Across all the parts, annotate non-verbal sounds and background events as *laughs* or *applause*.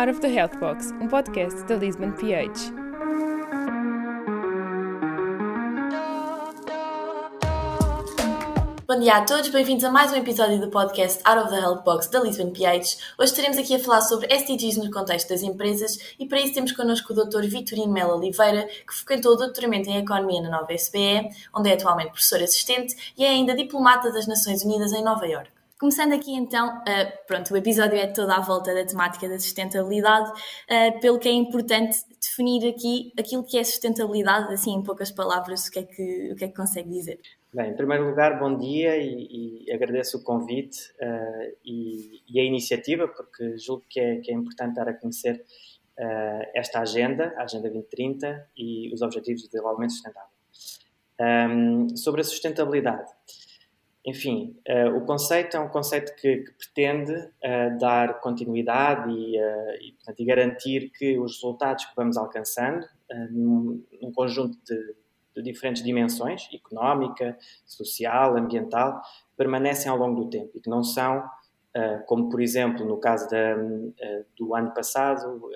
Out of the Health Box, um podcast da Lisbon PH. Bom dia a todos, bem-vindos a mais um episódio do podcast Out of the Health Box da Lisbon PH. Hoje estaremos aqui a falar sobre SDGs no contexto das empresas e para isso temos connosco o Dr. Vitorino Melo Oliveira, que frequentou o doutoramento em Economia na Nova SBE, onde é atualmente professor assistente e é ainda diplomata das Nações Unidas em Nova Iorque. Começando aqui então, uh, pronto, o episódio é todo à volta da temática da sustentabilidade, uh, pelo que é importante definir aqui aquilo que é sustentabilidade, assim em poucas palavras, o que é que, o que, é que consegue dizer? Bem, em primeiro lugar, bom dia e, e agradeço o convite uh, e, e, a iniciativa, porque julgo que é, que é importante dar a conhecer esta agenda, a Agenda 2030 e os Objetivos de Desenvolvimento Sustentável. Um, sobre a sustentabilidade, enfim, uh, o conceito é um conceito que, que pretende dar continuidade e, e, portanto, e, garantir que os resultados que vamos alcançando num, num conjunto de de diferentes dimensões, económica, social, ambiental, permanecem ao longo do tempo e que não são, uh, como por exemplo no caso da, uh, do ano passado uh,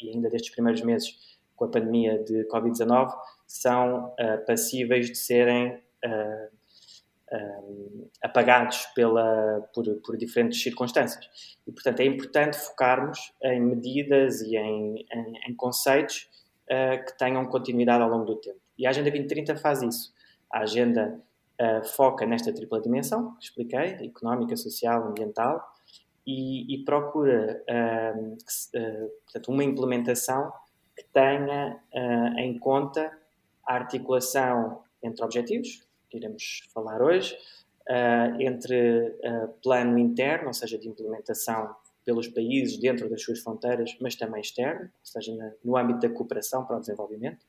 e ainda destes primeiros meses com a pandemia de Covid-19, são passíveis de serem apagados pela, por, por, diferentes circunstâncias. E, portanto, é importante focarmos em medidas e em, em, em conceitos que tenham continuidade ao longo do tempo. E a Agenda 2030 faz isso. A agenda uh, foca nesta tripla dimensão, que expliquei, económica, social, ambiental, e, e procura uh, que, uh, portanto, uma implementação que tenha em conta a articulação entre objetivos, que iremos falar hoje, entre plano interno, ou seja, de implementação pelos países dentro das suas fronteiras, mas também externo, ou seja, no âmbito da cooperação para o desenvolvimento,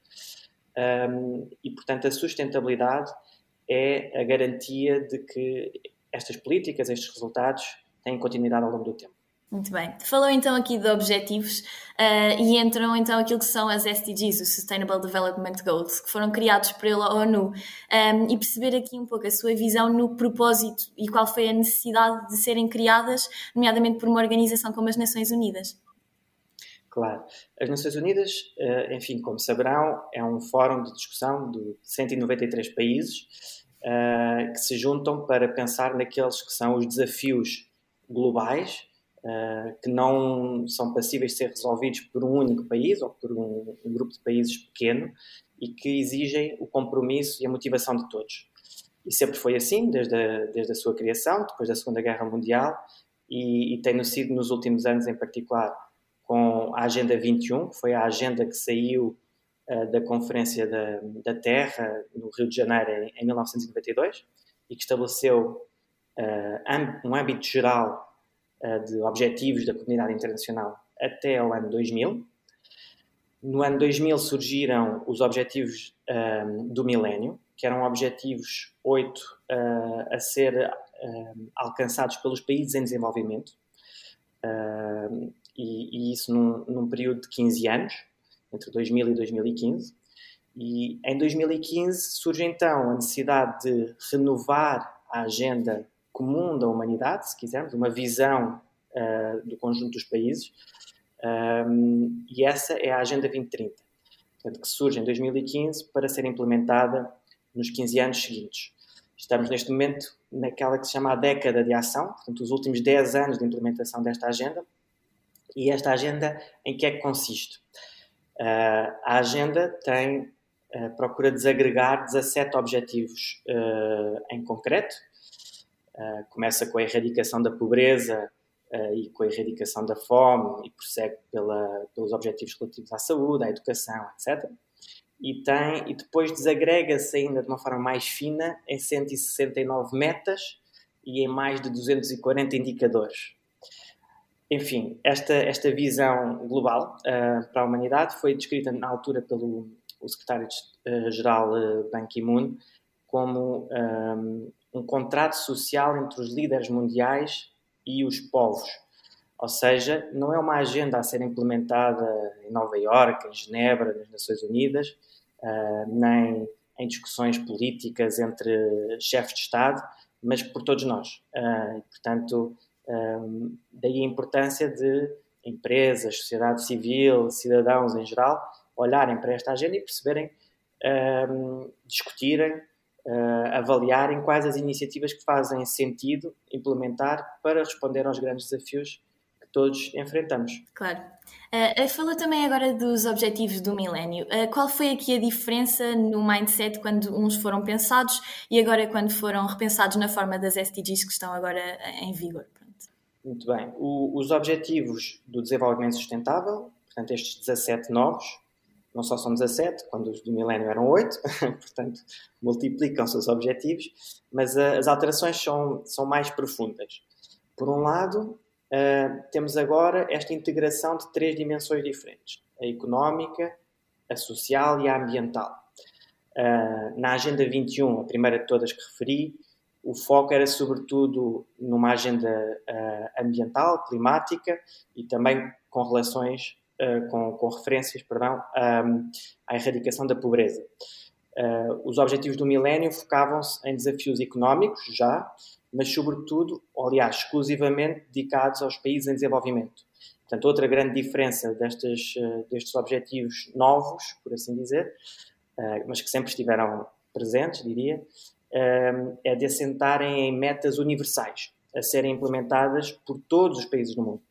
um, e, portanto, a sustentabilidade é a garantia de que estas políticas, estes resultados, têm continuidade ao longo do tempo. Muito bem. Falou então aqui de objetivos uh, e entram então aquilo que são as SDGs, os Sustainable Development Goals, que foram criados pela ONU, um, e perceber aqui um pouco a sua visão no propósito e qual foi a necessidade de serem criadas, nomeadamente por uma organização como as Nações Unidas. Claro. As Nações Unidas, eh, enfim, como saberão, é um fórum de discussão de 193 países eh, que se juntam para pensar naqueles que são os desafios globais que não são passíveis de ser resolvidos por um único país ou por um, um grupo de países pequeno e que exigem o compromisso e a motivação de todos. E sempre foi assim, desde a, desde a sua criação, depois da Segunda Guerra Mundial, e, e tem sido nos últimos anos em particular com a Agenda 21, que foi a agenda que saiu uh, da Conferência da, da, Terra no Rio de Janeiro em, em 1992 e que estabeleceu uh, um âmbito geral de objetivos da comunidade internacional até ao ano 2000. No ano 2000 surgiram os objetivos do milénio, que eram objetivos oito a ser alcançados pelos países em desenvolvimento. Uh, e, e isso num, num, período de 15 anos, entre 2000 e 2015. E em 2015 surge então a necessidade de renovar a agenda comum da humanidade, se quisermos, uma visão uh, do conjunto dos países, um, e essa é a Agenda 2030, portanto, que surge em 2015 para ser implementada nos 15 anos seguintes. Estamos neste momento naquela que se chama a década de ação, portanto, os últimos 10 anos de implementação desta agenda, e esta agenda, em que é que consiste? Uh, a agenda tem, uh, procura desagregar 17 objetivos uh, em concreto. Começa com a erradicação da pobreza e com a erradicação da fome e prossegue pela, pelos objetivos relativos à saúde, à educação, etc. E, tem, e depois desagrega-se ainda de uma forma mais fina em 169 metas e em mais de 240 indicadores. Enfim, esta, esta visão global uh, para a humanidade foi descrita na altura pelo secretário-geral uh, Ban Ki-moon como um, um contrato social entre os líderes mundiais e os povos. Ou seja, não é uma agenda a ser implementada em Nova Iorque, em Genebra, nas Nações Unidas, uh, nem em discussões políticas entre chefes de Estado, mas por todos nós. Uh, portanto, um, daí a importância de empresas, sociedade civil, cidadãos em geral, olharem para esta agenda e perceberem, discutirem, uh, avaliarem quais as iniciativas que fazem sentido implementar para responder aos grandes desafios que todos enfrentamos. Claro. Uh, falou também agora dos objetivos do milénio. Uh, qual foi aqui a diferença no mindset quando uns foram pensados e agora quando foram repensados na forma das SDGs que estão agora em vigor? Pronto. Muito bem. O, os objetivos do desenvolvimento sustentável, portanto estes 17 novos, não só são 17, quando os do milénio eram 8, *laughs* portanto multiplicam-se os objetivos, mas uh, as alterações são, são mais profundas. Por um lado, uh, temos agora esta integração de três dimensões diferentes: a económica, a social e a ambiental. Uh, na Agenda 21, a primeira de todas que referi, o foco era sobretudo numa agenda uh, ambiental, climática e também com relações, uh, com, com, referências, perdão, à erradicação da pobreza. os objetivos do milénio focavam-se em desafios económicos, já, mas sobretudo, aliás, exclusivamente dedicados aos países em desenvolvimento. Portanto, outra grande diferença destes, uh, destes objetivos novos, por assim dizer, uh, mas que sempre estiveram presentes, diria, uh, é de assentarem em metas universais, a serem implementadas por todos os países do mundo.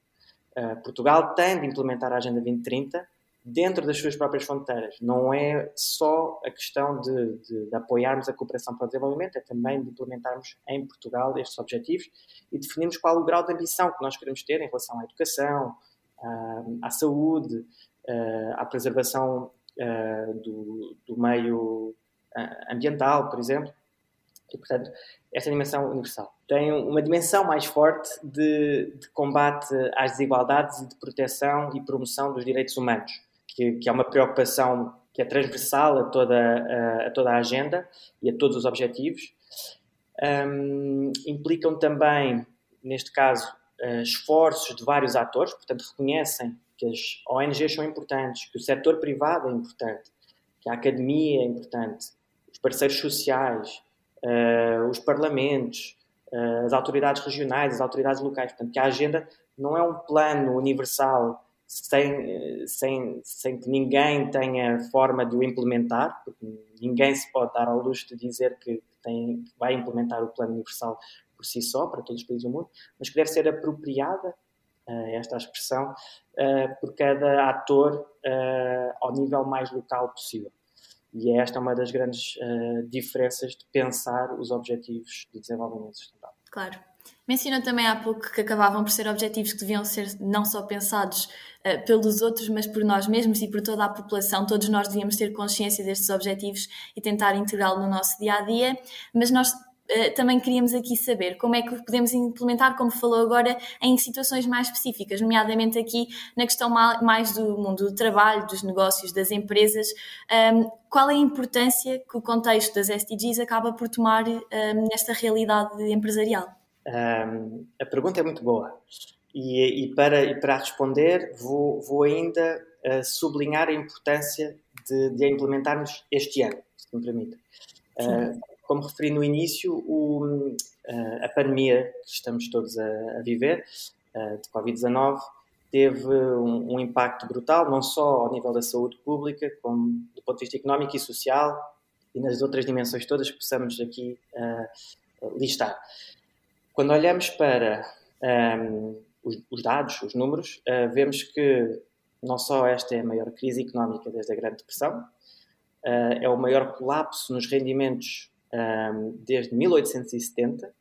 Portugal tem de implementar a Agenda 2030 dentro das suas próprias fronteiras. Não é só a questão de, de, de, apoiarmos a cooperação para o desenvolvimento, é também de implementarmos em Portugal estes objetivos e definirmos qual o grau de ambição que nós queremos ter em relação à educação, à, à saúde, à preservação do, do meio ambiental, por exemplo. E, portanto, esta dimensão universal. Tem uma dimensão mais forte de, de combate às desigualdades e de proteção e promoção dos direitos humanos que, que é uma preocupação que é transversal a toda a, a toda a agenda e a todos os objetivos. Um, implicam também, neste caso, uh, esforços de vários atores, portanto, reconhecem que as ONGs são importantes, que o setor privado é importante, que a academia é importante, os parceiros sociais, uh, os parlamentos, uh, as autoridades regionais, as autoridades locais. Portanto, que a agenda não é um plano universal sem, sem, sem que ninguém tenha forma de o implementar, porque ninguém se pode dar ao luxo de dizer que, tem, que vai implementar o plano universal por si só, para todos os países do mundo, mas que deve ser apropriada, esta expressão, por cada ator ao nível mais local possível. E esta é uma das grandes diferenças de pensar os objetivos de desenvolvimento sustentável. Claro. Mencionou também há pouco que acabavam por ser objetivos que deviam ser não só pensados uh, pelos outros, mas por nós mesmos e por toda a população. Todos nós devíamos ter consciência destes objetivos e tentar integrá-lo no nosso dia a dia. Mas nós uh, também queríamos aqui saber como é que podemos implementar, como falou agora, em situações mais específicas, nomeadamente aqui na questão mais do mundo do trabalho, dos negócios, das empresas. Um, qual é a importância que o contexto das SDGs acaba por tomar um, nesta realidade empresarial? Um, a pergunta é muito boa. E, e, para, e para responder, vou, vou ainda uh, sublinhar a importância de, de a implementarmos este ano, se me permite. Uh, como referi no início, o, uh, a pandemia que estamos todos a, a viver, de Covid-19, teve um, um, impacto brutal, não só ao nível da saúde pública, como do ponto de vista económico e social, e nas outras dimensões todas que possamos aqui listar. Quando olhamos para um, os, os, dados, os números, uh, vemos que não só esta é a maior crise económica desde a Grande Depressão, uh, é o maior colapso nos rendimentos um, desde 1870,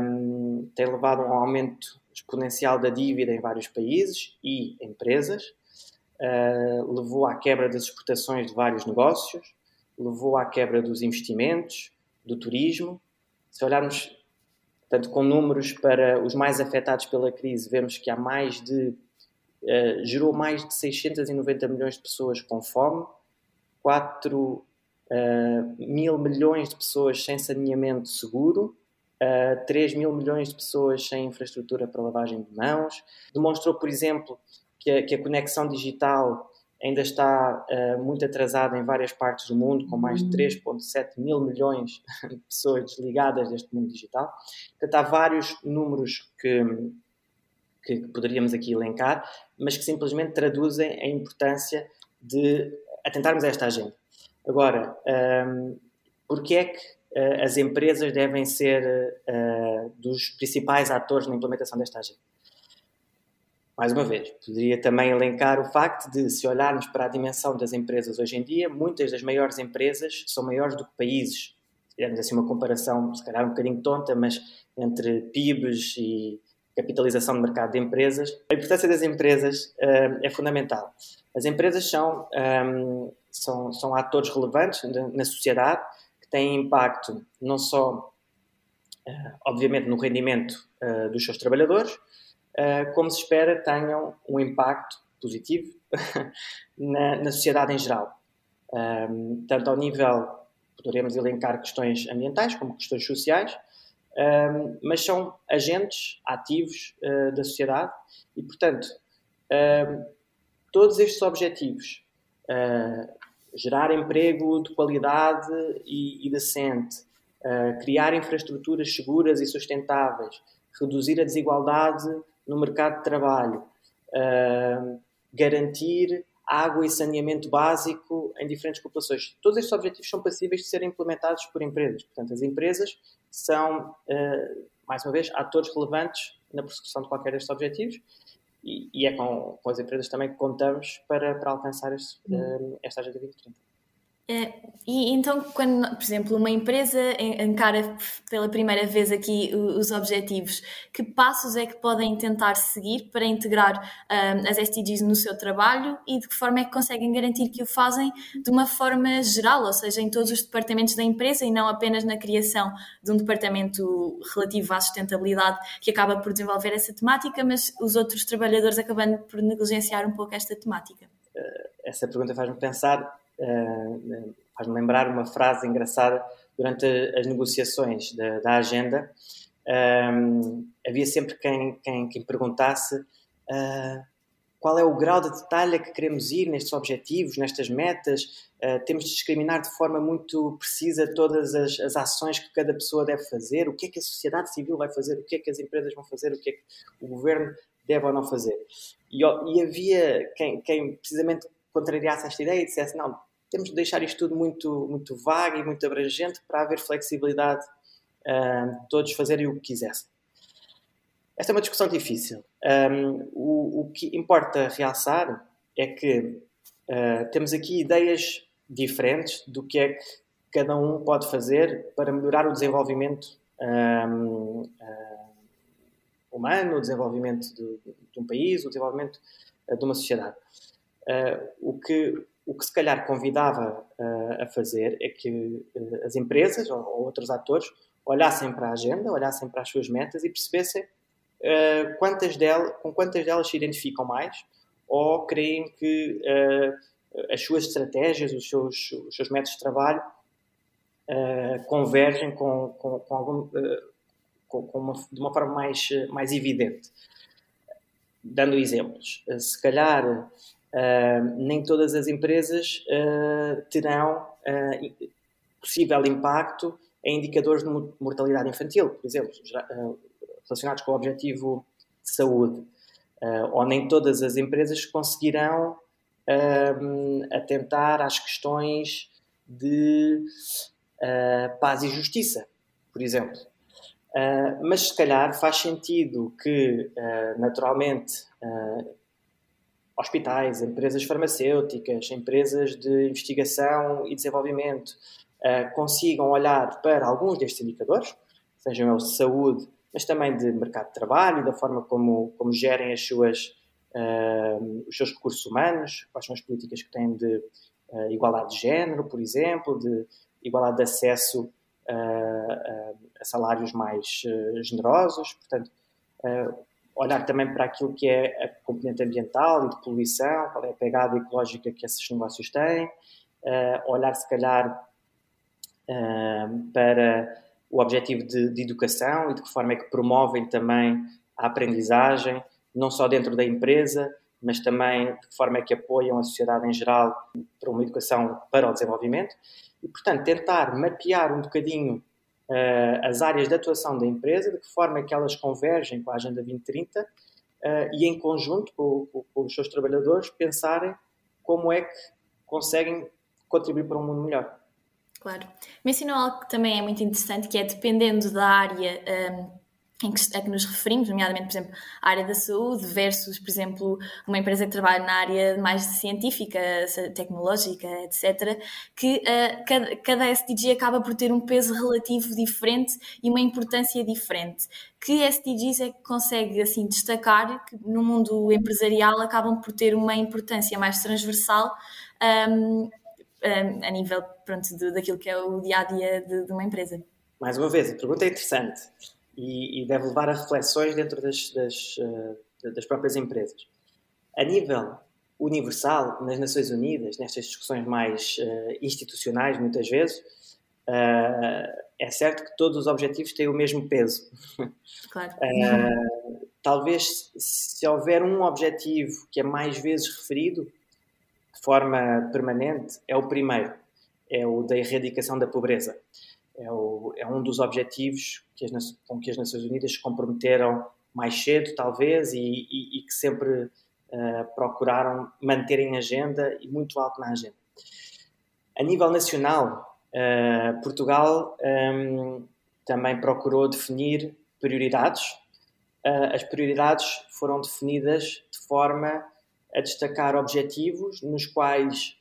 um, tem levado a um aumento exponencial da dívida em vários países e empresas, uh, levou à quebra das exportações de vários negócios, levou à quebra dos investimentos, do turismo. Se olharmos Portanto, com números para os mais afetados pela crise, vemos que há mais de. Uh, gerou mais de 690 milhões de pessoas com fome, 4 uh, mil milhões de pessoas sem saneamento seguro, uh, eh, 3 mil milhões de pessoas sem infraestrutura para lavagem de mãos. Demonstrou, por exemplo, que a, que a conexão digital ainda está uh, muito atrasada em várias partes do mundo, com mais de 3,7 mil milhões *laughs* de pessoas desligadas deste mundo digital. Portanto, há vários números que, que poderíamos aqui elencar, mas que simplesmente traduzem a importância de atentarmos a esta agenda. Agora, um, porquê é que uh, as empresas devem ser uh, dos principais atores na implementação desta agenda? Mais uma vez, poderia também elencar o facto de, se olharmos para a dimensão das empresas hoje em dia, muitas das maiores empresas são maiores do que países. Tivemos assim uma comparação, se calhar um bocadinho tonta, mas entre PIBs e capitalização de mercado de empresas. A importância das empresas uh, é fundamental. As empresas são, um, são, são atores relevantes na, sociedade que têm impacto não só, uh, obviamente, no rendimento uh, dos seus trabalhadores, como se espera, tenham um impacto positivo *laughs* na, na, sociedade em geral. Um, tanto ao nível, poderemos elencar questões ambientais como questões sociais, um, mas são agentes ativos uh, da sociedade e, portanto, um, todos estes objetivos, uh, gerar emprego de qualidade e, e decente, uh, criar infraestruturas seguras e sustentáveis, reduzir a desigualdade no mercado de trabalho, garantir água e saneamento básico em diferentes populações. Todos estes objetivos são passíveis de serem implementados por empresas. Portanto, as empresas são, uh, mais uma vez, atores relevantes na persecução de qualquer destes objetivos e, é com, as empresas também que contamos para, para alcançar este, uh, esta Agenda 2030. É, e então, quando, por exemplo, uma empresa encara pela primeira vez aqui os objetivos, que passos é que podem tentar seguir para integrar um, as SDGs no seu trabalho e de que forma é que conseguem garantir que o fazem de uma forma geral, ou seja, em todos os departamentos da empresa e não apenas na criação de um departamento relativo à sustentabilidade que acaba por desenvolver essa temática, mas os outros trabalhadores acabando por negligenciar um pouco esta temática? Eh, essa pergunta faz-me pensar uh, faz-me lembrar uma frase engraçada durante as negociações da, da agenda. Um, havia sempre quem, quem, quem perguntasse uh, qual é o grau de detalhe a que queremos ir nestes objetivos, nestas metas. Uh, temos de discriminar de forma muito precisa todas as, as, ações que cada pessoa deve fazer, o que é que a sociedade civil vai fazer, o que é que as empresas vão fazer, o que é que o governo deve ou não fazer. E, e havia quem, quem precisamente contrariasse esta ideia e dissesse: não, temos de deixar isto tudo muito, muito vago e muito abrangente para haver flexibilidade uh, de todos fazerem o que quisessem. Esta é uma discussão difícil. Um, o, o, que importa realçar é que uh, temos aqui ideias diferentes do que é que cada um pode fazer para melhorar o desenvolvimento um, humano, o desenvolvimento de, de, um país, o desenvolvimento de uma sociedade. Uh, o, que, o que se calhar convidava uh, a fazer é que uh, as empresas ou, ou, outros atores olhassem para a agenda, olhassem para as suas metas e percebessem quantas delas, com quantas delas se identificam mais ou creem que as suas estratégias, os seus, os seus métodos de trabalho convergem com, com, com algum, com uma, de uma forma mais, mais evidente. Dando exemplos, se calhar Uh, nem todas as empresas uh, terão uh, possível impacto em indicadores de mortalidade infantil, por exemplo, relacionados com o objetivo de saúde. ou nem todas as empresas conseguirão atentar às questões de paz e justiça, por exemplo. mas se calhar faz sentido que, naturalmente, hospitais, empresas farmacêuticas, empresas de investigação e desenvolvimento uh, consigam olhar para alguns destes indicadores, sejam eles de saúde, mas também de mercado de trabalho, da forma como, como gerem as suas, uh, os seus recursos humanos, quais são as políticas que têm de uh, igualdade de género, por exemplo, de igualdade de acesso a salários mais generosos. Portanto, olhar também para aquilo que é a componente ambiental e de poluição, qual é a pegada ecológica que esses negócios têm, uh, olhar se calhar uh, para o objetivo de, de, educação e de que forma é que promovem também a aprendizagem, não só dentro da empresa, mas também de que forma é que apoiam a sociedade em geral para uma educação para o desenvolvimento. E, portanto, tentar mapear um bocadinho uh, as áreas de atuação da empresa, de que forma é que elas convergem com a Agenda 2030 uh, e, em conjunto com, com, com, os seus trabalhadores, pensarem como é que conseguem contribuir para um mundo melhor. Claro. Mencionou algo que também é muito interessante, que é dependendo da área. Um em que, a que nos referimos, nomeadamente, por exemplo, a área da saúde versus, por exemplo, uma empresa que trabalha na área mais científica, tecnológica, etc., que uh, cada, cada SDG acaba por ter um peso relativo diferente e uma importância diferente. Que SDGs é que consegue, assim, destacar que no mundo empresarial acabam por ter uma importância mais transversal um, um, a nível, pronto, de, daquilo que é o dia-a-dia -dia de, de uma empresa? Mais uma vez, a pergunta é interessante e, e deve levar a reflexões dentro das, das, uh, das próprias empresas. A nível universal, nas Nações Unidas, nestas discussões mais uh, institucionais, muitas vezes, uh, é certo que todos os objetivos têm o mesmo peso. *laughs* Claro. Uh, talvez se houver um objetivo que é mais vezes referido de forma permanente, é o primeiro, é o da erradicação da pobreza é, o, é um dos objetivos que as, com que as Nações Unidas se comprometeram mais cedo, talvez, e, e, e que sempre uh, procuraram manter em agenda e muito alto na agenda. A nível nacional, uh, Portugal um, ehm, também procurou definir prioridades. Uh, as prioridades foram definidas de forma a destacar objetivos nos quais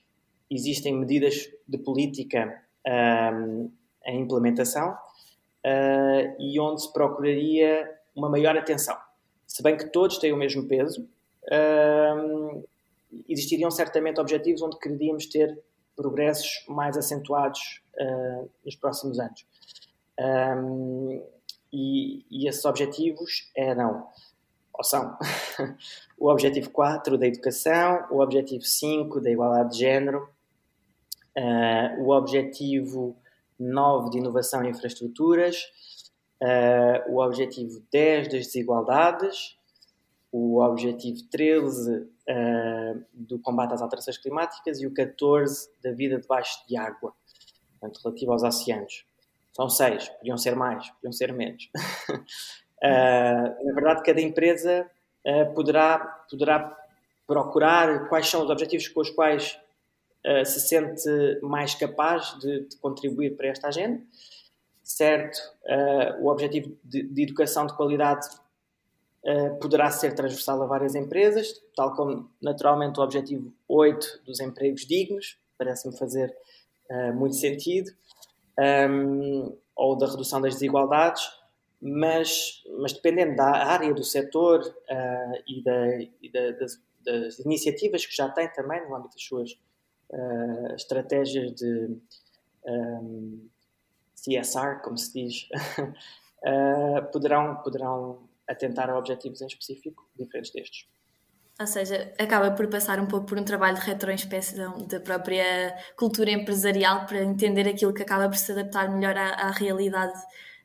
existem medidas de política um, ehm, em implementação uh, e onde se procuraria uma maior atenção. Se bem que todos têm o mesmo peso, uh, existiriam certamente objetivos onde queríamos ter progressos mais acentuados uh, nos próximos anos. Um, e, e, esses objetivos eram, ou são, *laughs* o objetivo 4 da educação, o objetivo 5 da igualdade de género, uh, o objetivo 9 de inovação e infraestruturas, uh, o objetivo 10 das desigualdades, o objetivo 13 uh, eh, do combate às alterações climáticas e o 14 da vida debaixo de água, portanto, relativo aos oceanos. São seis, podiam ser mais, podiam ser menos. uh, *laughs* na verdade, cada empresa poderá, poderá procurar quais são os objetivos com os quais uh, se sente mais capaz de, de, contribuir para esta agenda. Certo, uh, o objetivo de, de, educação de qualidade uh, poderá ser transversal a várias empresas, tal como naturalmente o objetivo 8 dos empregos dignos, parece-me fazer muito sentido, um, ehm, ou da redução das desigualdades, mas, mas dependendo da área do setor e, da, e da, das, das, iniciativas que já tem também no âmbito das suas uh, estratégias de um, CSR, como se diz, uh, *laughs* poderão, poderão atentar a objetivos em específico diferentes destes. Ou seja, acaba por passar um pouco por um trabalho de retroinspeção da própria cultura empresarial para entender aquilo que acaba por se adaptar melhor à, à realidade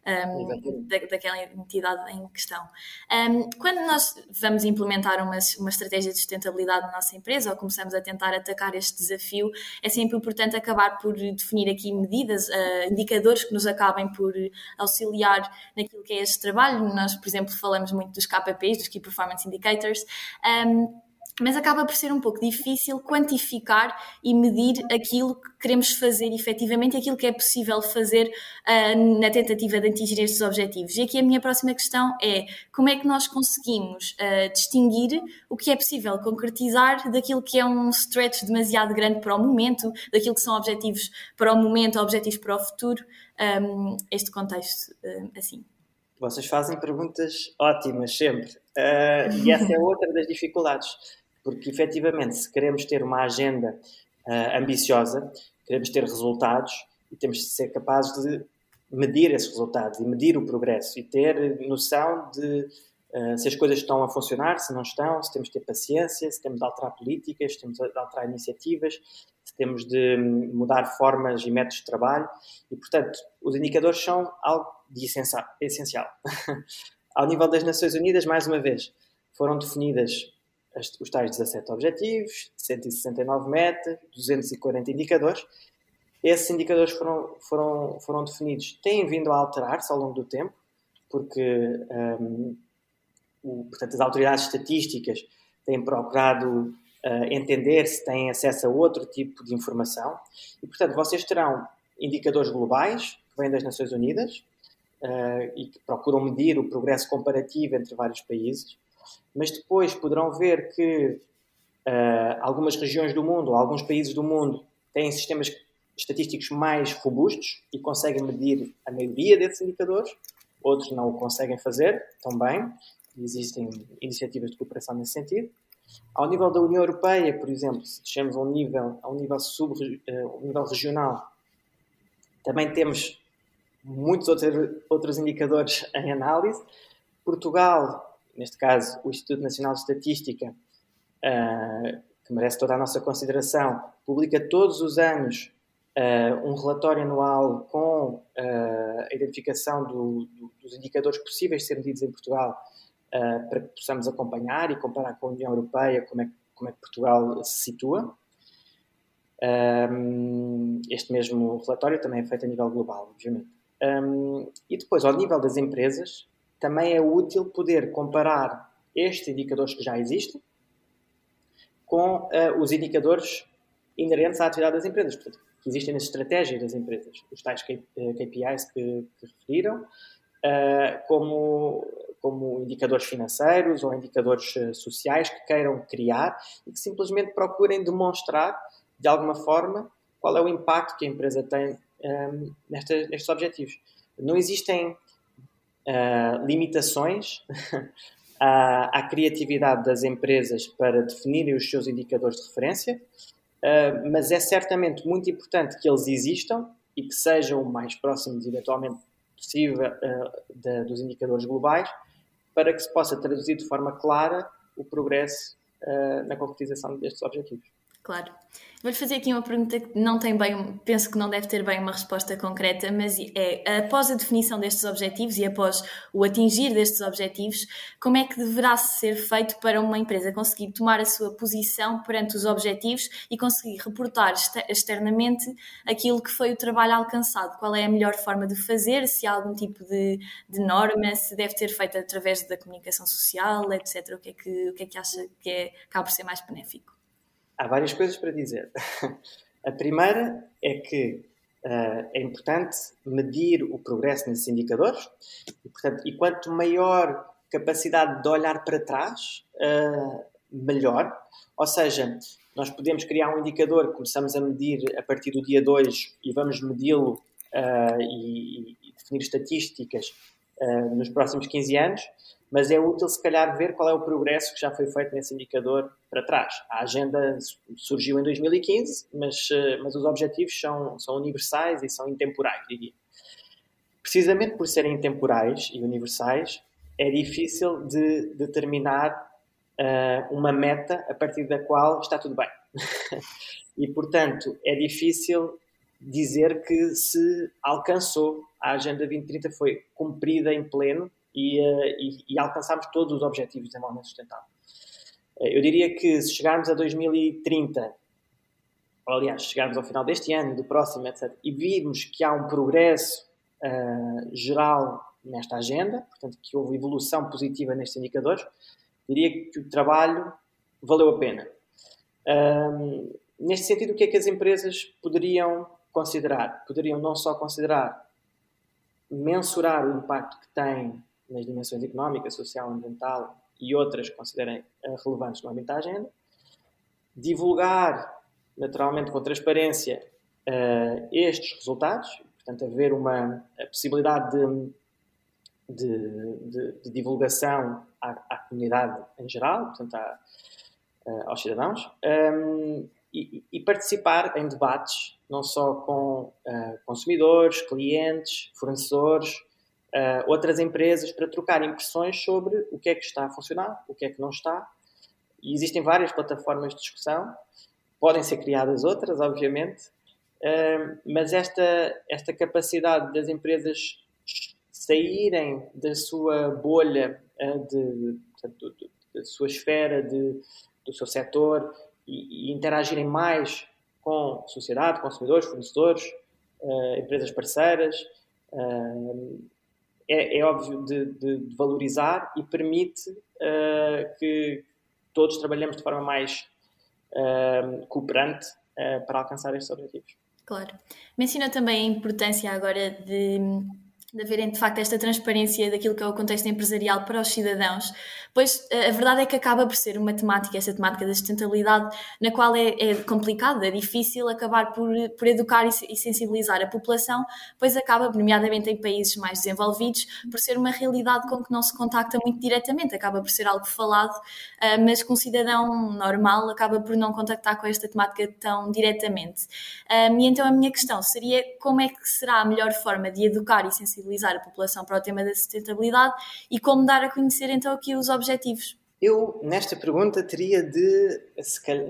um, da, daquela entidade em questão. Um, quando nós vamos implementar uma, uma estratégia de sustentabilidade na nossa empresa ou começamos a tentar atacar este desafio, é sempre importante acabar por definir aqui medidas, uh, indicadores que nos acabem por auxiliar naquilo que é este trabalho. Nós, por exemplo, falamos muito dos KPIs, dos Key Performance Indicators. Um, mas acaba por ser um pouco difícil quantificar e medir aquilo que queremos fazer efetivamente, aquilo que é possível fazer uh, na tentativa de atingir estes objetivos. E aqui a minha próxima questão é como é que nós conseguimos uh, distinguir o que é possível concretizar daquilo que é um stretch demasiado grande para o momento, daquilo que são objetivos para o momento, objetivos para o futuro, um, este contexto uh, assim. Vocês fazem perguntas ótimas sempre. e *laughs* essa é outra das dificuldades porque efetivamente, se queremos ter uma agenda uh, ambiciosa, queremos ter resultados e temos de ser capazes de medir esses resultados e medir o progresso e ter noção de uh, se as coisas estão a funcionar, se não estão, se temos de ter paciência, se temos de alterar políticas, se temos de alterar iniciativas, se temos de mudar formas e métodos de trabalho e, portanto, os indicadores são algo de essencial. *laughs* Ao nível das Nações Unidas, mais uma vez, foram definidas os tais 17 objetivos, 169 metas, 240 indicadores. Esses indicadores foram, foram, foram definidos, têm vindo a alterar-se ao longo do tempo, porque um, o, portanto, as autoridades estatísticas têm procurado uh, entender se têm acesso a outro tipo de informação. E, portanto, vocês terão indicadores globais que vêm das Nações Unidas uh, e que procuram medir o progresso comparativo entre vários países, mas depois poderão ver que uh, algumas regiões do mundo, alguns países do mundo, têm sistemas estatísticos mais robustos e conseguem medir a maioria desses indicadores, outros não o conseguem fazer também, existem iniciativas de cooperação nesse sentido. Ao nível da União Europeia, por exemplo, se descemos a um nível, a um nível, sub, uh, um nível regional, também temos muitos outros, outros indicadores em análise. Portugal, neste caso o Instituto Nacional de Estatística, uh, que merece toda a nossa consideração, publica todos os anos uh, um relatório anual com uh, a identificação do, do, dos indicadores possíveis de ser medidos em Portugal para que possamos acompanhar e comparar com a União Europeia como é, como é que Portugal se situa. Um, este mesmo relatório também é feito a nível global, obviamente. Um, e depois, ao nível das empresas, também é útil poder comparar estes indicadores que já existem com uh, os indicadores inerentes à atividade das empresas, portanto, que existem nas estratégias das empresas, os tais KPIs eh, que, que referiram, uh, como, como indicadores financeiros ou indicadores sociais que queiram criar e que simplesmente procurem demonstrar, de alguma forma, qual é o impacto que a empresa tem um, nesta, nestes objetivos. Não existem uh, limitações *laughs* à, à, criatividade das empresas para definirem os seus indicadores de referência, uh, mas é certamente muito importante que eles existam e que sejam o mais próximos, eventualmente, possível uh, dos indicadores globais, para que se possa traduzir de forma clara o progresso na concretização destes objetivos. Claro. Vou-lhe fazer aqui uma pergunta que não tem bem, penso que não deve ter bem uma resposta concreta, mas é, após a definição destes objetivos e após o atingir destes objetivos, como é que deverá ser feito para uma empresa conseguir tomar a sua posição perante os objetivos e conseguir reportar externamente aquilo que foi o trabalho alcançado? Qual é a melhor forma de fazer? Se há algum tipo de, de norma, se deve ter feito através da comunicação social, etc. O que é que, o que, é que acha que é, acaba por ser mais benéfico? Há várias coisas para dizer. A primeira é que uh, é importante medir o progresso nesses indicadores e, portanto, e quanto maior capacidade de olhar para trás, uh, melhor. Ou seja, nós podemos criar um indicador que começamos a medir a partir do dia 2 e vamos medi-lo uh, e, e, definir estatísticas nos próximos 15 anos, mas é útil se calhar ver qual é o progresso que já foi feito nesse indicador para trás. A agenda surgiu em 2015, mas, eh, mas os objetivos são, são universais e são intemporais, diria. Precisamente por serem intemporais e universais, é difícil de determinar uh, uma meta a partir da qual está tudo bem. *laughs* e, portanto, é difícil dizer que se alcançou a Agenda 2030 foi cumprida em pleno e, uh, e, e alcançarmos todos os objetivos de desenvolvimento sustentável. Uh, eu diria que se chegarmos a 2030, ou aliás, chegarmos ao final deste ano, do próximo, etc., e virmos que há um progresso uh, geral nesta agenda, portanto, que houve evolução positiva nestes indicadores, diria que o trabalho valeu a pena. neste sentido, o que é que as empresas poderiam considerar? Poderiam não só considerar mensurar o impacto que tem nas dimensões económica, social, ambiental e outras que considerem eh, relevantes no âmbito da agenda, divulgar, naturalmente com transparência, uh, estes resultados, portanto, haver uma possibilidade de, de, de, de divulgação à, à, comunidade em geral, portanto, à, uh, aos cidadãos, um, ehm, e, e, participar em debates, não só com uh, consumidores, clientes, fornecedores, uh, outras empresas para trocar impressões sobre o que é que está a funcionar, o que é que não está. E existem várias plataformas de discussão, podem ser criadas outras, obviamente, uh, mas esta, esta capacidade das empresas saírem da sua bolha, uh, de, de, da sua esfera, de, do seu setor e, e interagirem mais com sociedade, consumidores, fornecedores, empresas parceiras, é, é óbvio de, de, valorizar e permite uh, que todos trabalhemos de forma mais uh, cooperante uh, para alcançar estes objetivos. Claro. Menciona também a importância agora de de haverem de facto esta transparência daquilo que é o contexto empresarial para os cidadãos, pois eh, a verdade é que acaba por ser uma temática, esta temática da sustentabilidade, na qual é, é complicado, é difícil acabar por, por educar e, sensibilizar a população, pois acaba, nomeadamente em países mais desenvolvidos, por ser uma realidade com que não se contacta muito diretamente, acaba por ser algo falado, eh, mas com um cidadão normal acaba por não contactar com esta temática tão diretamente. E então a minha questão seria como é que será a melhor forma de educar e sensibilizar sensibilizar a população para o tema da sustentabilidade e como dar a conhecer então aqui os objetivos? Eu, nesta pergunta, teria de,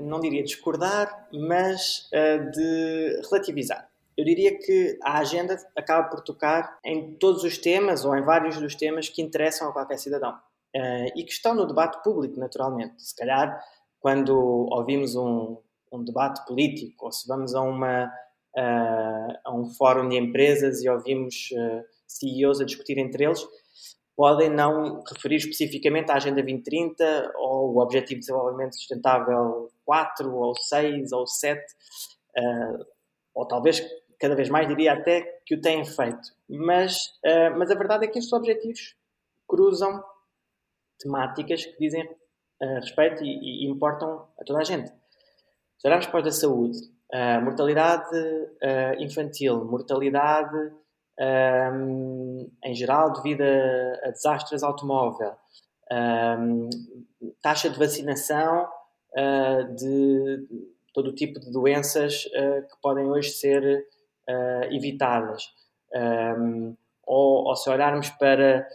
não diria discordar, mas uh, de relativizar. Eu diria que a agenda acaba por tocar em todos os temas ou em vários dos temas que interessam a qualquer cidadão uh, e que estão no debate público, naturalmente. Se calhar, quando ouvimos um, um debate político ou se vamos a, uma, uh, a um fórum de empresas e ouvimos CEOs a discutir entre eles, podem não referir especificamente à Agenda 2030 ou o Objetivo de Desenvolvimento Sustentável 4 ou 6 ou 7, uh, eh, ou talvez cada vez mais diria até que o têm feito. Mas, uh, mas a verdade é que estes objetivos cruzam temáticas que dizem uh, respeito e, e, importam a toda a gente. Se olharmos para a saúde, mortalidade infantil, mortalidade um, em geral, devido a, a desastres automóvel, um, taxa de vacinação uh, de todo o tipo de doenças uh, que podem hoje ser uh, evitadas. Um, ou, ou, se olharmos para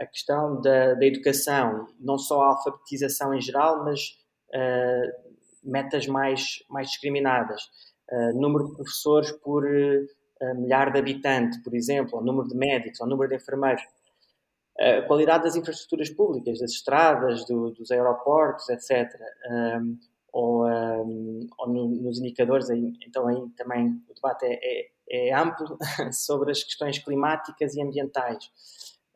a questão da, da, educação, não só a alfabetização em geral, mas metas mais, mais discriminadas. número de professores por milhar de habitante, por exemplo, ao número de médicos, ao número de enfermeiros, a qualidade das infraestruturas públicas, das estradas, do, dos aeroportos, etc. Um, ou, um, ou no, nos indicadores, aí, então aí também o debate é, é, é amplo *laughs* sobre as questões climáticas e ambientais.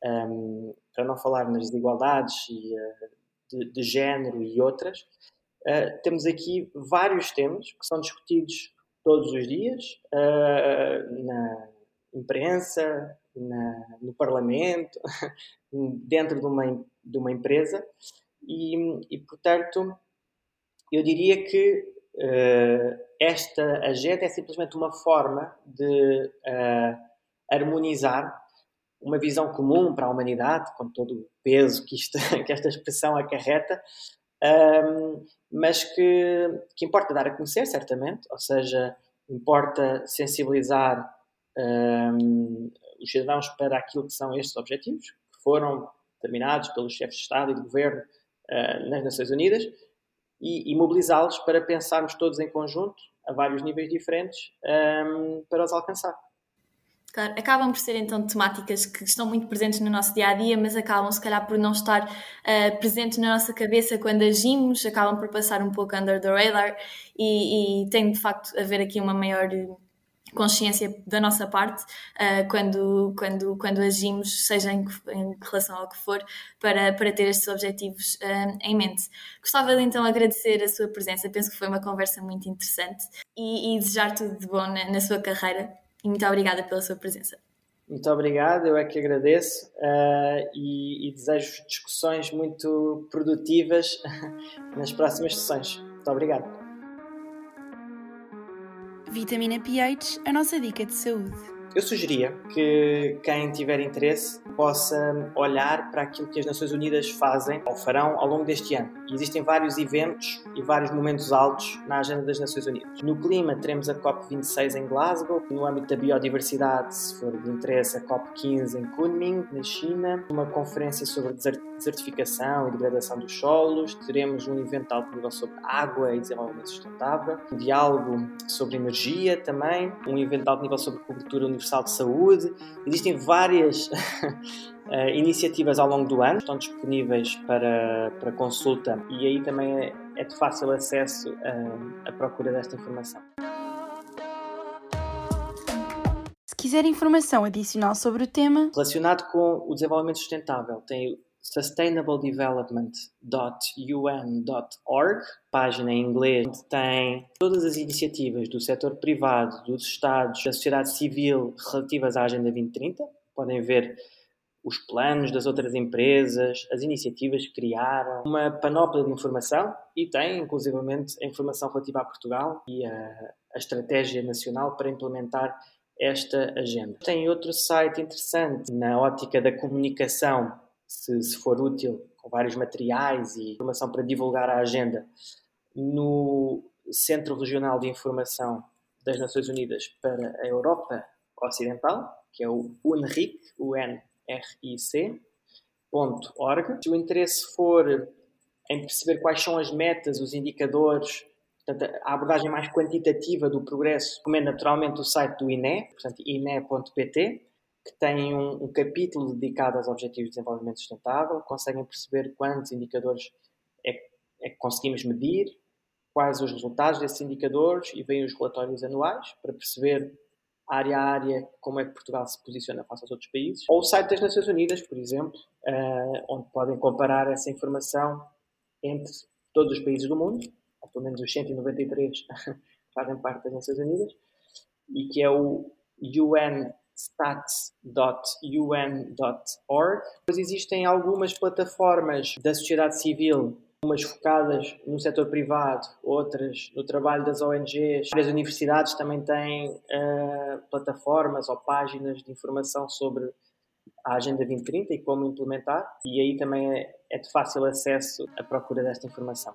Um, para não falar nas desigualdades e, uh, de, de, género e outras, uh, temos aqui vários temas que são discutidos todos os dias uh, na imprensa, na, no Parlamento, *laughs* dentro de uma, de uma empresa. E, e portanto, eu diria que uh, esta agenda é simplesmente uma forma de uh, harmonizar uma visão comum para a humanidade, com todo o peso que, isto, *laughs* que esta expressão acarreta, um, mas que, que importa dar a conhecer, certamente, ou seja, importa sensibilizar um, os cidadãos para aquilo que são estes objetivos, que foram determinados pelos chefes de Estado e de Governo uh, nas Nações Unidas, e, e mobilizá-los para pensarmos todos em conjunto, a vários níveis diferentes, um, para os alcançar. Acabam por ser então temáticas que estão muito presentes no nosso dia a dia, mas acabam se calhar por não estar uh, presentes na nossa cabeça quando agimos, acabam por passar um pouco under the radar e, e tem de facto a haver aqui uma maior consciência da nossa parte uh, quando, quando, quando agimos, seja em, em, relação ao que for, para, para ter estes objetivos uh, em mente. Gostava de então agradecer a sua presença, penso que foi uma conversa muito interessante e, e desejar tudo de bom na, na sua carreira e muito obrigada pela sua presença. Muito obrigado, eu é que agradeço uh, e, e, desejo discussões muito produtivas *laughs* nas próximas sessões. Muito obrigado. Vitamina pH, a nossa dica de saúde. Eu sugeria que quem tiver interesse possa olhar para aquilo que as Nações Unidas fazem ou farão ao longo deste ano. Existem vários eventos e vários momentos altos na agenda das Nações Unidas. No clima, teremos a COP26 em Glasgow. No âmbito da biodiversidade, se for de interesse, a COP15 em Kunming, na China. Uma conferência sobre desertificação e degradação dos solos. Teremos um evento alto nível sobre água e desenvolvimento sustentável. Um diálogo sobre energia também. Um evento alto nível sobre cobertura Universal de Saúde. Existem várias *laughs* uh, iniciativas ao longo do ano, estão disponíveis para, para consulta e aí também é, é de fácil acesso uh, a procura desta informação. quiser informação adicional sobre o tema, relacionado com o desenvolvimento sustentável, tem sustainabledevelopment.un.org, página em inglês, onde tem todas as iniciativas do setor privado, dos Estados, da sociedade civil relativas à Agenda 2030. Podem ver os planos das outras empresas, as iniciativas que criaram, uma panóplia de informação e tem, inclusivamente, a informação relativa a Portugal e a, a estratégia nacional para implementar esta agenda. Tem outro site interessante na ótica da comunicação se, se for útil, com vários materiais e informação para divulgar a agenda, no Centro Regional de Informação das Nações Unidas para a Europa Ocidental, que é o UNRIC, U-N-R-I-C.org. Se o interesse for em perceber quais são as metas, os indicadores, portanto, a abordagem mais quantitativa do progresso, recomendo naturalmente o site do INE, portanto, ine.pt, que têm um, um, capítulo dedicado aos Objetivos de Desenvolvimento Sustentável, conseguem perceber quantos indicadores é, é que conseguimos medir, quais os resultados desses indicadores e vêm os relatórios anuais para perceber área a área como é que Portugal se posiciona face aos outros países. Ou o site das Nações Unidas, por exemplo, uh, onde podem comparar essa informação entre todos os países do mundo, ou pelo menos os 193 que *laughs* fazem parte das Nações Unidas, e que é o UN stats.un.org. Depois existem algumas plataformas da sociedade civil, umas focadas no setor privado, outras no trabalho das ONGs. Várias universidades também têm uh, plataformas ou páginas de informação sobre a Agenda 2030 e como implementar, e aí também é, é de fácil acesso a procura desta informação.